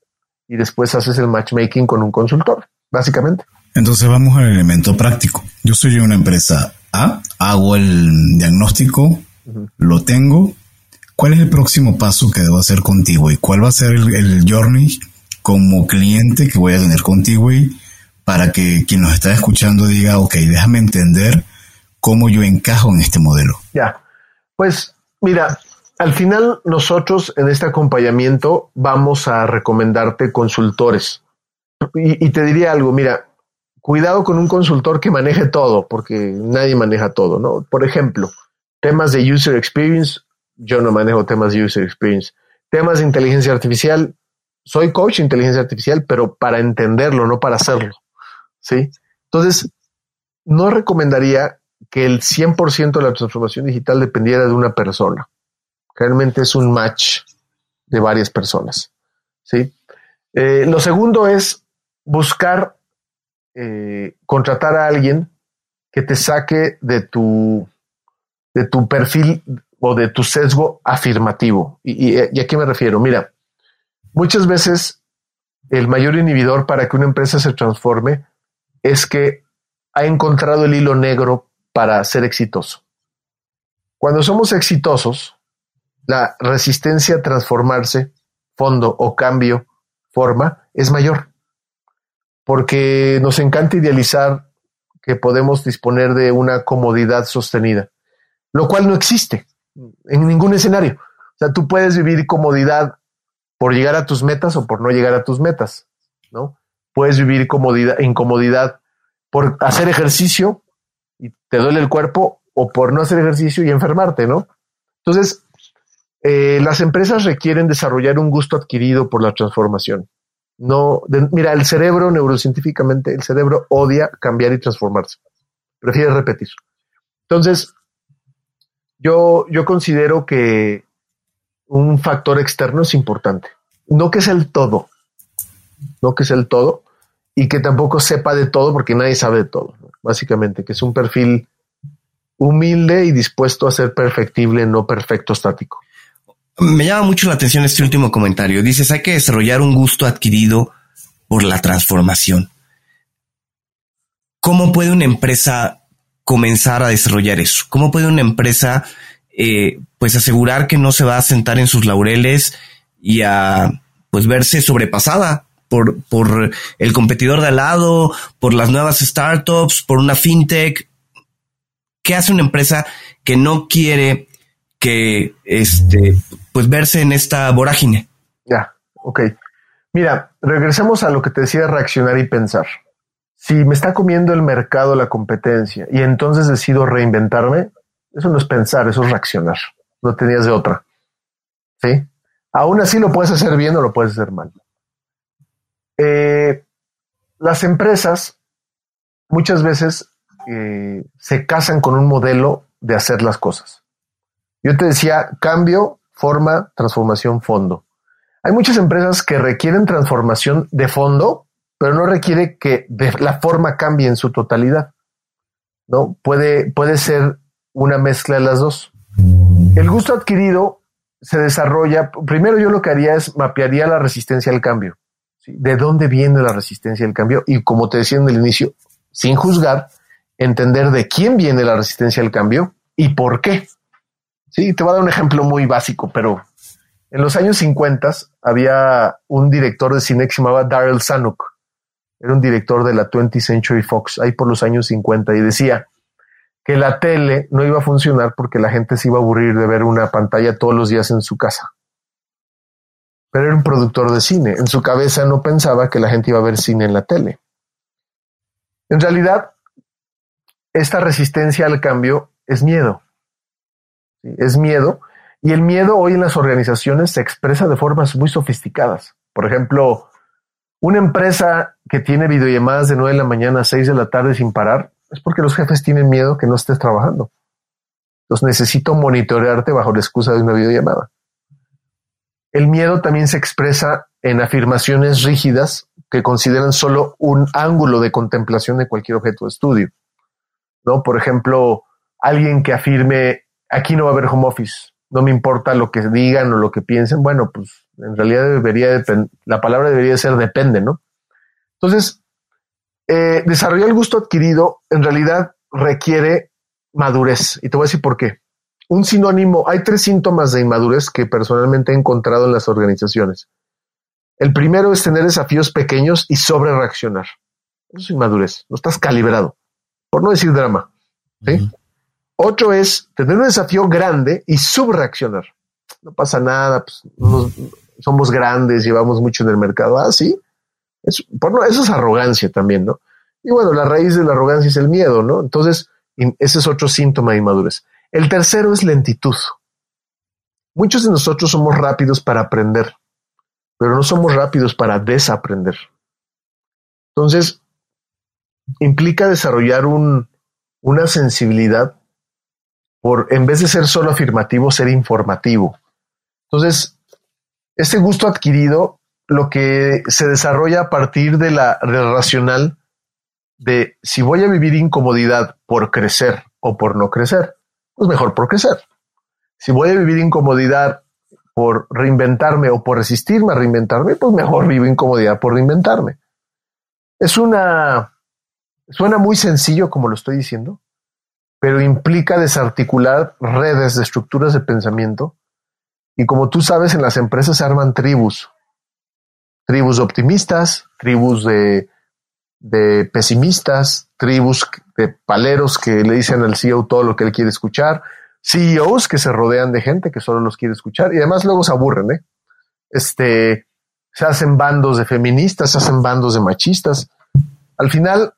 y después haces el matchmaking con un consultor, básicamente. Entonces vamos al elemento práctico. Yo soy una empresa A, hago el diagnóstico, lo tengo. ¿Cuál es el próximo paso que debo hacer contigo y cuál va a ser el, journey como cliente que voy a tener contigo y para que quien nos está escuchando diga, ok, déjame entender cómo yo encajo en este modelo? Ya, pues mira, al final nosotros en este acompañamiento vamos a recomendarte consultores. Y, y, te diría algo, mira, cuidado con un consultor que maneje todo, porque nadie maneja todo, ¿no? Por ejemplo, temas de user experience, yo no manejo temas de user experience. Temas de inteligencia artificial, soy coach de inteligencia artificial, pero para entenderlo, no para hacerlo, Entonces, no recomendaría que el 100% de la transformación digital dependiera de una persona. Realmente es un match de varias personas, ¿sí? Eh, lo segundo es buscar eh, contratar a alguien que te saque de tu, de tu perfil o de tu sesgo afirmativo. Y, y, a qué me refiero? Mira, muchas veces el mayor inhibidor para que una empresa se transforme es que ha encontrado el hilo negro para ser exitoso. Cuando somos exitosos, la resistencia a transformarse, fondo o cambio, forma, es mayor porque nos encanta idealizar que podemos disponer de una comodidad sostenida, lo cual no existe en ningún escenario. O sea, tú puedes vivir comodidad por llegar a tus metas o por no llegar a tus metas, ¿no? Puedes vivir comodidad, incomodidad por hacer ejercicio y te duele el cuerpo o por no hacer ejercicio y enfermarte, ¿no? Entonces, eh, las empresas requieren desarrollar un gusto adquirido por la transformación. No, mira, el cerebro neurocientíficamente, el cerebro odia cambiar y transformarse. Prefiere repetir. Entonces, yo, yo considero que un factor externo es importante. No que es el todo, no que es el todo, y que tampoco sepa de todo, porque nadie sabe de todo, básicamente, que es un perfil humilde y dispuesto a ser perfectible, no perfecto estático. Me llama mucho la atención este último comentario. Dices, hay que desarrollar un gusto adquirido por la transformación. ¿Cómo puede una empresa comenzar a desarrollar eso? ¿Cómo puede una empresa eh, pues asegurar que no se va a sentar en sus laureles y a pues verse sobrepasada por, por el competidor de al lado, por las nuevas startups, por una fintech? ¿Qué hace una empresa que no quiere que este, pues verse en esta vorágine. Ya, ok. Mira, regresemos a lo que te decía reaccionar y pensar. Si me está comiendo el mercado la competencia y entonces decido reinventarme, eso no es pensar, eso es reaccionar. No tenías de otra. ¿Sí? Aún así lo puedes hacer bien o lo puedes hacer mal. Eh, las empresas muchas veces eh, se casan con un modelo de hacer las cosas. Yo te decía cambio, forma, transformación, fondo. Hay muchas empresas que requieren transformación de fondo, pero no requiere que la forma cambie en su totalidad. ¿no? Puede, puede ser una mezcla de las dos. El gusto adquirido se desarrolla, primero yo lo que haría es mapearía la resistencia al cambio. ¿De dónde viene la resistencia al cambio? Y como te decía en el inicio, sin juzgar, entender de quién viene la resistencia al cambio y por qué. Sí, te voy a dar un ejemplo muy básico, pero en los años 50 había un director de cine que se llamaba Daryl Zanuck. Era un director de la 20th Century Fox, ahí por los años 50, y decía, que la tele no iba a funcionar porque la gente se iba a aburrir de ver una pantalla todos los días en su casa. Pero era un productor de cine. En su cabeza no pensaba que la gente iba a ver cine en la tele. En realidad, esta resistencia al cambio es miedo. Es miedo. Y el miedo hoy en las organizaciones se expresa de formas muy sofisticadas. Por ejemplo, una empresa que tiene videollamadas de 9 de la mañana a 6 de la tarde sin parar es porque los jefes tienen miedo que no estés trabajando. Entonces necesito monitorearte bajo la excusa de una videollamada. El miedo también se expresa en afirmaciones rígidas que consideran solo un ángulo de contemplación de cualquier objeto de estudio. ¿No? Por ejemplo, alguien que afirme aquí no va a haber home office, no me importa lo que digan o lo que piensen, bueno, pues en realidad debería la palabra debería ser depende, ¿no? Entonces, eh, desarrollar el gusto adquirido en realidad requiere madurez. Y te voy a decir por qué. Un sinónimo, hay tres síntomas de inmadurez que personalmente he encontrado en las organizaciones. El primero es tener desafíos pequeños y sobre reaccionar. Eso es inmadurez. No estás calibrado. Por no decir drama. ¿sí? Otro es tener un desafío grande y subreaccionar. No pasa nada, pues, somos grandes, llevamos mucho en el mercado. Ah, sí, eso, eso es arrogancia también, ¿no? Y bueno, la raíz de la arrogancia es el miedo, ¿no? Entonces, ese es otro síntoma de inmadurez. El tercero es lentitud. Muchos de nosotros somos rápidos para aprender, pero no somos rápidos para desaprender. Entonces, implica desarrollar un, una sensibilidad por, en vez de ser solo afirmativo, ser informativo. Entonces, este gusto adquirido lo que se desarrolla a partir de la racional de si voy a vivir incomodidad por crecer o por no crecer, pues mejor por crecer. Si voy a vivir incomodidad por reinventarme o por resistirme a reinventarme, pues mejor vivo incomodidad por reinventarme. Es una... Suena muy sencillo como lo estoy diciendo, pero implica desarticular redes de estructuras de pensamiento. Y como tú sabes, en las empresas se arman tribus, tribus optimistas, tribus de, pesimistas, tribus de paleros que le dicen al CEO todo lo que él quiere escuchar, CEOs que se rodean de gente que solo los quiere escuchar y además luego se aburren, ¿eh? Este, se hacen bandos de feministas, se hacen bandos de machistas. Al final,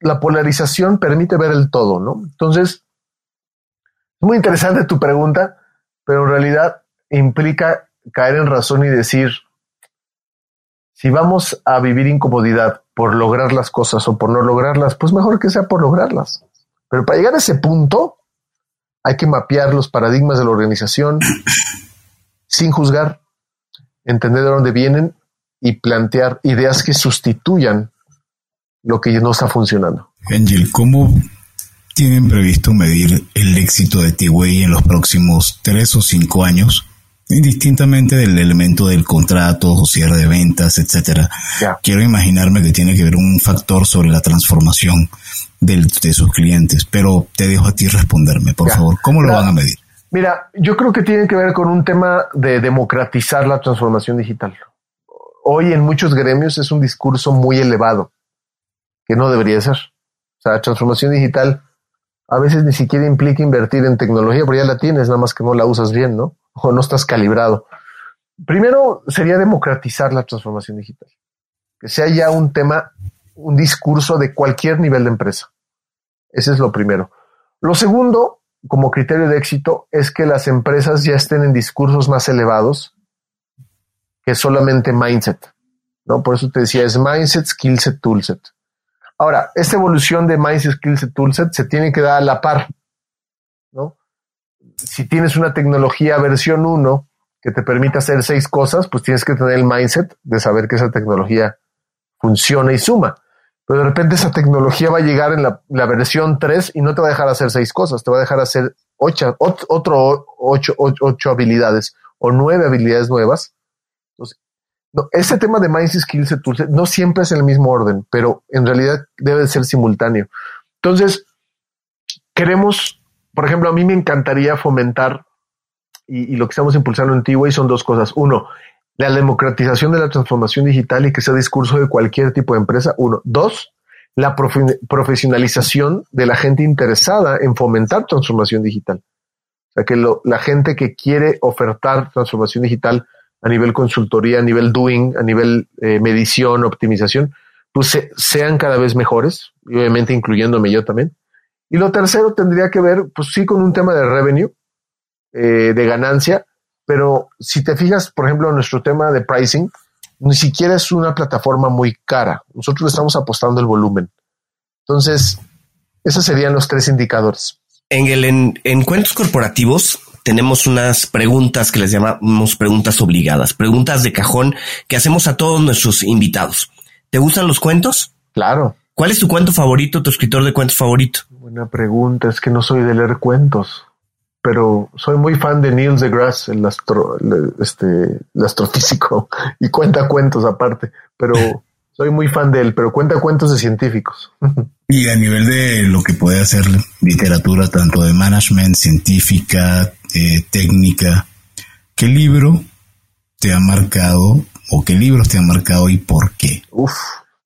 la polarización permite ver el todo, ¿no? Entonces, es muy interesante tu pregunta, pero en realidad implica caer en razón y decir, si vamos a vivir incomodidad por lograr las cosas o por no lograrlas, pues mejor que sea por lograrlas. Pero para llegar a ese punto, hay que mapear los paradigmas de la organización sin juzgar, entender de dónde vienen y plantear ideas que sustituyan lo que no está funcionando. Angel, ¿cómo tienen previsto medir el éxito de T-Way en los próximos tres o cinco años? Indistintamente del elemento del contrato o cierre de ventas, etcétera. Quiero imaginarme que tiene que ver un factor sobre la transformación de sus clientes, pero te dejo a ti responderme, por favor. ¿Cómo lo van a medir? Mira, yo creo que tiene que ver con un tema de democratizar la transformación digital. Hoy en muchos gremios es un discurso muy elevado, que no debería ser. O sea, transformación digital a veces ni siquiera implica invertir en tecnología, pero ya la tienes, nada más que no la usas bien, ¿no? O no estás calibrado. Primero sería democratizar la transformación digital, que sea ya un tema, un discurso de cualquier nivel de empresa. Ese es lo primero. Lo segundo, como criterio de éxito, es que las empresas ya estén en discursos más elevados que solamente mindset. ¿no? Por eso te decía, es mindset, skillset, toolset. Ahora, esta evolución de mindset, skillset, toolset se tiene que dar a la par. Si tienes una tecnología versión 1 que te permite hacer seis cosas, pues tienes que tener el mindset de saber que esa tecnología funciona y suma. Pero de repente esa tecnología va a llegar en la, versión 3 y no te va a dejar hacer seis cosas, te va a dejar hacer ocho, otro ocho, ocho, habilidades o nueve habilidades nuevas. Entonces, no, ese tema de mindset, skills, no siempre es en el mismo orden, pero en realidad debe ser simultáneo. Entonces, queremos por ejemplo, a mí me encantaría fomentar, y, lo que estamos impulsando en T-Way son dos cosas. Uno, la democratización de la transformación digital y que sea discurso de cualquier tipo de empresa. Uno. Dos, la profesionalización de la gente interesada en fomentar transformación digital. O sea, que la gente que quiere ofertar transformación digital a nivel consultoría, a nivel doing, a nivel eh, medición, optimización, pues sean cada vez mejores, y obviamente incluyéndome yo también. Y lo tercero tendría que ver, pues sí, con un tema de revenue, eh, de ganancia, pero si te fijas, por ejemplo, en nuestro tema de pricing, ni siquiera es una plataforma muy cara. Nosotros estamos apostando el volumen. Entonces, esos serían los tres indicadores. En, en, en cuentos corporativos tenemos unas preguntas que les llamamos preguntas obligadas, preguntas de cajón que hacemos a todos nuestros invitados. ¿Te gustan los cuentos? Claro. ¿Cuál es tu cuento favorito, tu escritor de cuentos favorito? Buena pregunta, es que no soy de leer cuentos, pero soy muy fan de Neil deGrasse, el, astro, este, el astrofísico, y cuenta cuentos aparte, pero soy muy fan de él, pero cuenta cuentos de científicos. Y a nivel de lo que puede hacer literatura, tanto de management, científica, eh, técnica, ¿qué libro te ha marcado o qué libros te han marcado y por qué? Uf,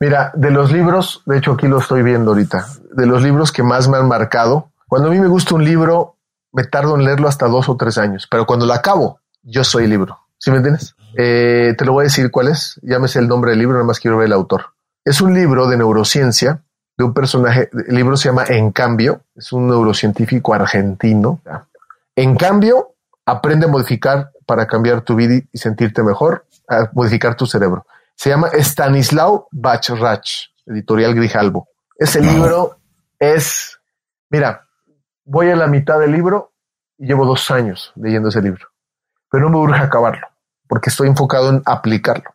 mira, de los libros, de hecho aquí lo estoy viendo ahorita, de los libros que más me han marcado, cuando a mí me gusta un libro, me tardo en leerlo hasta dos o tres años, pero cuando lo acabo, yo soy el libro. ¿Sí me entiendes? Eh, te lo voy a decir cuál es. Llámese el nombre del libro, nada más quiero ver el autor. Es un libro de neurociencia de un personaje. El libro se llama En Cambio. Es un neurocientífico argentino. En cambio, aprende a modificar para cambiar tu vida y sentirte mejor, a modificar tu cerebro. Se llama Stanislaw Bachrach, editorial Grijalbo. Ese libro es, mira, voy a la mitad del libro y llevo dos años leyendo ese libro, pero no me urge acabarlo porque estoy enfocado en aplicarlo.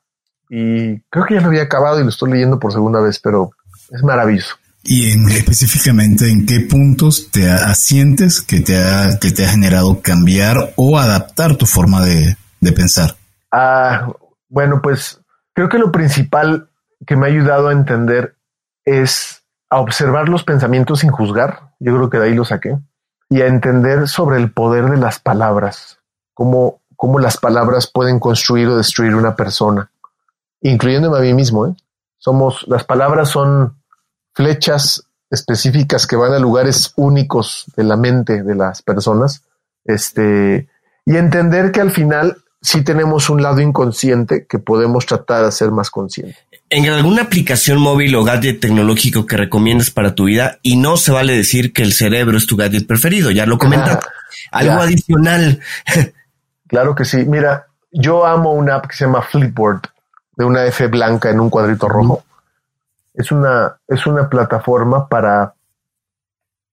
Y creo que ya lo había acabado y lo estoy leyendo por segunda vez, pero es maravilloso. ¿Y en, específicamente en qué puntos te asientes que te ha, que te ha generado cambiar o adaptar tu forma de, de pensar? Ah, bueno, pues creo que lo principal que me ha ayudado a entender es a observar los pensamientos sin juzgar. Yo creo que de ahí lo saqué. Y a entender sobre el poder de las palabras, cómo, cómo las palabras pueden construir o destruir una persona, incluyéndome a mí mismo. ¿eh? Somos, las palabras son flechas específicas que van a lugares únicos de la mente de las personas. Este, y entender que al final sí tenemos un lado inconsciente que podemos tratar de hacer más consciente. ¿En alguna aplicación móvil o gadget tecnológico que recomiendas para tu vida? Y no se vale decir que el cerebro es tu gadget preferido, ya lo comentaste. Algo adicional. Claro que sí. Mira, yo amo una app que se llama Flipboard, de una F blanca en un cuadrito rojo. Es una, es una plataforma para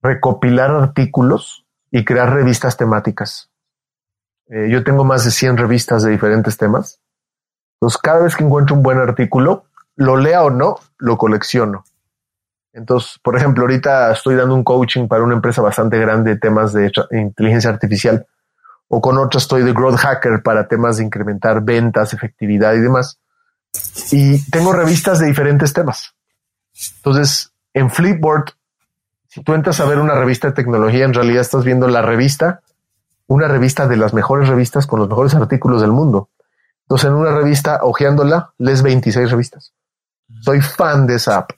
recopilar artículos y crear revistas temáticas. Eh, yo tengo más de 100 revistas de diferentes temas. Entonces, cada vez que encuentro un buen artículo, lo lea o no, lo colecciono. Entonces, por ejemplo, ahorita estoy dando un coaching para una empresa bastante grande de temas de inteligencia artificial o con otra estoy de Growth Hacker para temas de incrementar ventas, efectividad y demás. Y tengo revistas de diferentes temas. Entonces, en Flipboard, si tú entras a ver una revista de tecnología, en realidad estás viendo la revista, una revista de las mejores revistas con los mejores artículos del mundo. Entonces, en una revista, hojeándola, lees 26 revistas. Soy fan de esa app.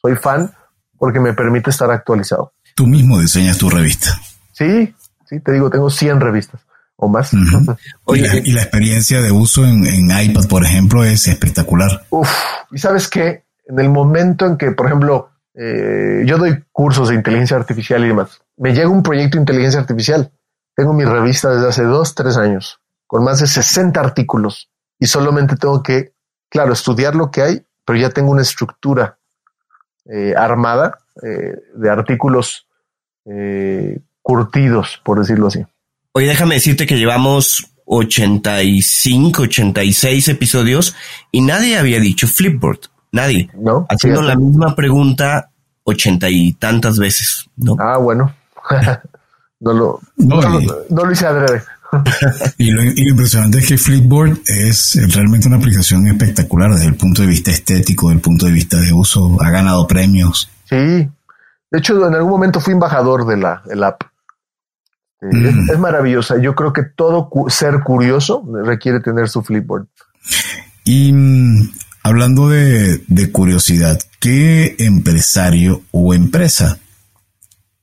Soy fan porque me permite estar actualizado. Tú mismo diseñas tu revista. Sí, te digo, tengo 100 revistas o más. y, la, experiencia de uso en, iPad, por ejemplo, es espectacular. Uf, y sabes que en el momento en que, por ejemplo, eh, yo doy cursos de inteligencia artificial y demás, me llega un proyecto de inteligencia artificial. Tengo mi revista desde hace dos, tres años, con más de 60 artículos y solamente tengo que, claro, estudiar lo que hay, pero ya tengo una estructura eh, armada eh, de artículos curtidos, por decirlo así. Oye, déjame decirte que llevamos 85, 86 episodios y nadie había dicho Flipboard. Nadie. No. Haciendo la misma pregunta ochenta y tantas veces, ¿no? Ah, bueno. no, lo, no, lo hice adrede. y, lo, impresionante es que Flipboard es realmente una aplicación espectacular desde el punto de vista estético, desde el punto de vista de uso. Ha ganado premios. Sí. De hecho, en algún momento fui embajador de la, app. Mm. Es, maravillosa. Yo creo que todo ser curioso requiere tener su Flipboard. Y mm, hablando de, curiosidad, ¿qué empresario o empresa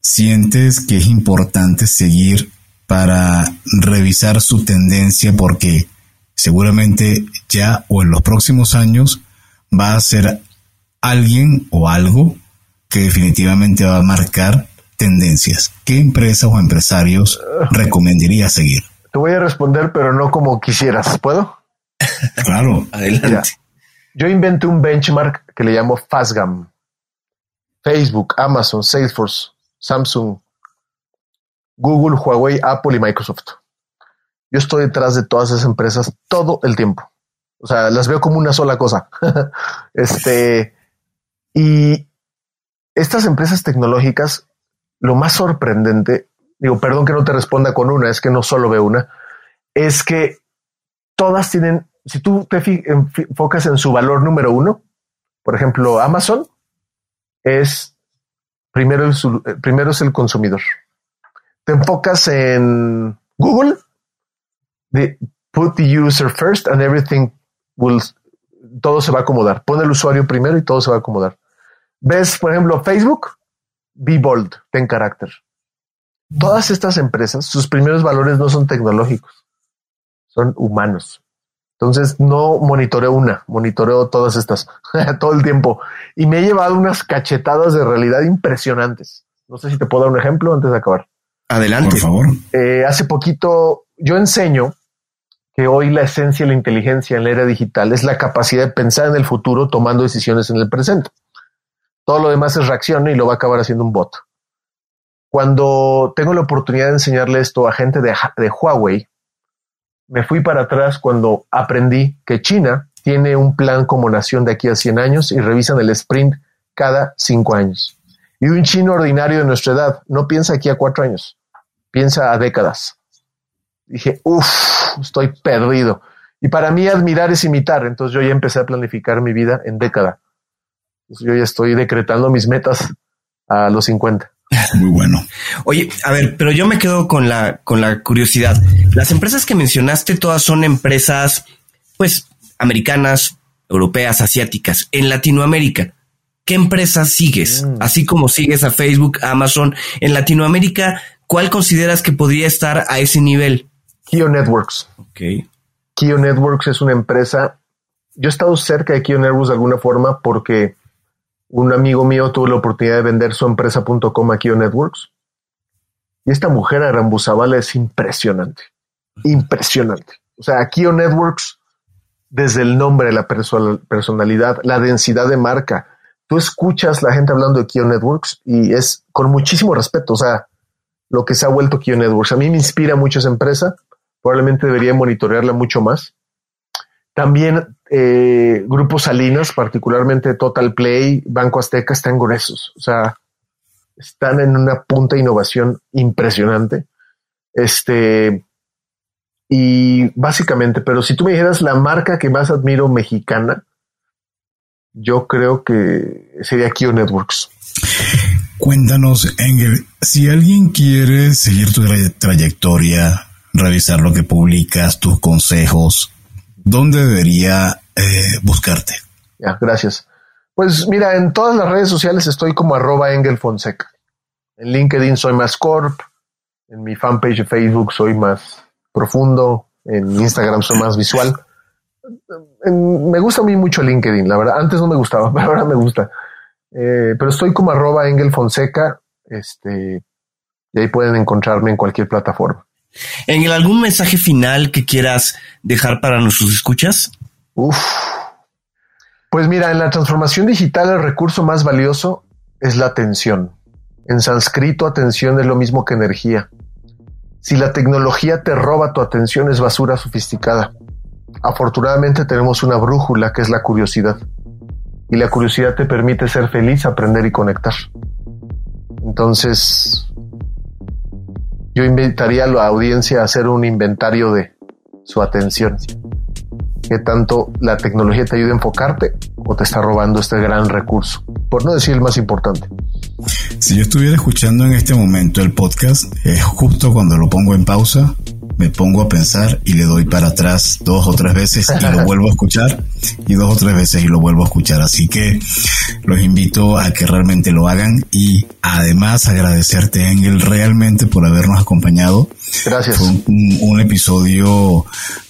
sientes que es importante seguir para revisar su tendencia porque seguramente ya o en los próximos años va a ser alguien o algo que definitivamente va a marcar tendencias. ¿Qué empresas o empresarios recomendaría seguir? Te voy a responder, pero no como quisieras. ¿Puedo? Claro. Adelante. Yo inventé un benchmark que le llamo FastGam. Facebook, Amazon, Salesforce, Samsung, Google, Huawei, Apple y Microsoft. Yo estoy detrás de todas esas empresas todo el tiempo. O sea, las veo como una sola cosa. este, y estas empresas tecnológicas, lo más sorprendente, digo, perdón que no te responda con una, es que no solo veo una, es que todas tienen, si tú te enfocas en su valor número uno, por ejemplo, Amazon es primero, el, primero es el consumidor te enfocas en Google, de put the user first and everything will, todo se va a acomodar. Pon el usuario primero y todo se va a acomodar. Ves, por ejemplo, Facebook, be bold, ten carácter. Todas estas empresas, sus primeros valores no son tecnológicos, son humanos. Entonces no monitoreo una, monitoreo todas estas todo el tiempo y me he llevado unas cachetadas de realidad impresionantes. No sé si te puedo dar un ejemplo antes de acabar. Adelante. Por favor. Eh, hace poquito yo enseño que hoy la esencia de la inteligencia en la era digital es la capacidad de pensar en el futuro tomando decisiones en el presente. Todo lo demás es reacción y lo va a acabar haciendo un bot. Cuando tengo la oportunidad de enseñarle esto a gente de, de Huawei, me fui para atrás cuando aprendí que China tiene un plan como nación de aquí a 100 años y revisan el sprint cada cinco años. Y un chino ordinario de nuestra edad no piensa aquí a cuatro años, piensa a décadas. Dije, uff, estoy perdido. Y para mí admirar es imitar. Entonces yo ya empecé a planificar mi vida en década. yo ya estoy decretando mis metas a los 50. Muy bueno. Oye, a ver, pero yo me quedo con la, con la curiosidad. Las empresas que mencionaste todas son empresas, pues, americanas, europeas, asiáticas. En Latinoamérica, ¿qué empresas sigues? Mm. Así como sigues a Facebook, Amazon. En Latinoamérica, ¿cuál consideras que podría estar a ese nivel? Kio Networks. Ok. Kio Networks es una empresa. Yo he estado cerca de Kio Networks de alguna forma porque un amigo mío tuvo la oportunidad de vender su empresa.com a Kio Networks. Y esta mujer, Arambuzabala, es impresionante. Impresionante. O sea, Kio Networks, desde el nombre, la personalidad, la densidad de marca, tú escuchas la gente hablando de Kio Networks y es con muchísimo respeto. O sea, lo que se ha vuelto Kio Networks. A mí me inspira mucho esa empresa. Probablemente debería monitorearla mucho más. También eh, Grupos Salinas, particularmente Total Play, Banco Azteca, están gruesos. O sea, están en una punta de innovación impresionante. Este, y básicamente, pero si tú me dijeras la marca que más admiro mexicana, yo creo que sería Kio Networks. Cuéntanos, Engel, si alguien quiere seguir tu trayectoria, revisar lo que publicas, tus consejos, ¿dónde debería eh, buscarte? Ya, gracias. Pues mira, en todas las redes sociales estoy como arroba Engel Fonseca. En LinkedIn soy más corp, en mi fanpage de Facebook soy más profundo, en Instagram soy más visual me gusta a mí mucho LinkedIn, la verdad. Antes no me gustaba, pero ahora me gusta. Eh, pero estoy como arroba Engel Fonseca, este, y ahí pueden encontrarme en cualquier plataforma. Engel, ¿algún mensaje final que quieras dejar para nuestros escuchas? Uf. Pues mira, en la transformación digital el recurso más valioso es la atención. En sánscrito, atención es lo mismo que energía. Si la tecnología te roba tu atención, es basura sofisticada. Afortunadamente tenemos una brújula que es la curiosidad. Y la curiosidad te permite ser feliz, aprender y conectar. Entonces, yo invitaría a la audiencia a hacer un inventario de su atención. ¿Qué tanto la tecnología te ayuda a enfocarte o te está robando este gran recurso? Por no decir el más importante. Si yo estuviera escuchando en este momento el podcast, es justo cuando lo pongo en pausa, me pongo a pensar y le doy para atrás dos o tres veces y lo vuelvo a escuchar y dos o tres veces y lo vuelvo a escuchar. Así que los invito a que realmente lo hagan y además agradecerte, Engel, realmente por habernos acompañado. Gracias. Fue un, un episodio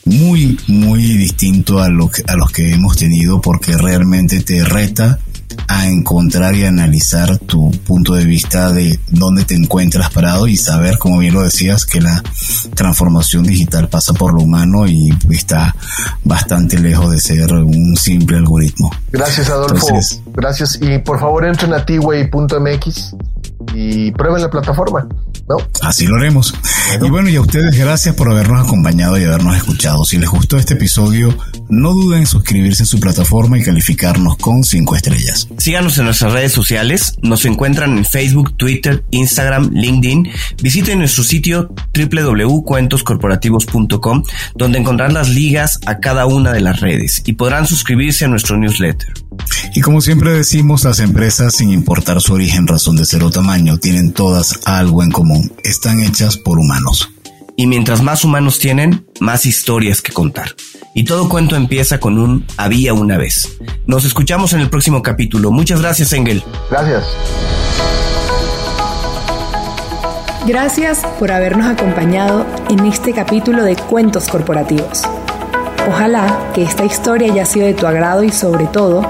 muy, muy distinto a, lo que, a los que hemos tenido porque realmente te reta a encontrar y analizar tu punto de vista de dónde te encuentras parado y saber, como bien lo decías, que la transformación digital pasa por lo humano y está bastante lejos de ser un simple algoritmo. Gracias, Adolfo. Entonces, Gracias. Y por favor entren a tway.mx y prueben la plataforma. ¿no? Así lo haremos. Y bueno, y a ustedes gracias por habernos acompañado y habernos escuchado. Si les gustó este episodio, no duden en suscribirse en su plataforma y calificarnos con 5 estrellas. Síganos en nuestras redes sociales. Nos encuentran en Facebook, Twitter, Instagram, LinkedIn. Visiten nuestro sitio www.cuentoscorporativos.com donde encontrarán las ligas a cada una de las redes y podrán suscribirse a nuestro newsletter. Y como siempre decimos, las empresas, sin importar su origen, razón de ser o tamaño, tienen todas algo en común. Están hechas por humanos. Y mientras más humanos tienen, más historias que contar. Y todo cuento empieza con un había una vez. Nos escuchamos en el próximo capítulo. Muchas gracias, Engel. Gracias. Gracias por habernos acompañado en este capítulo de Cuentos Corporativos. Ojalá que esta historia haya sido de tu agrado y sobre todo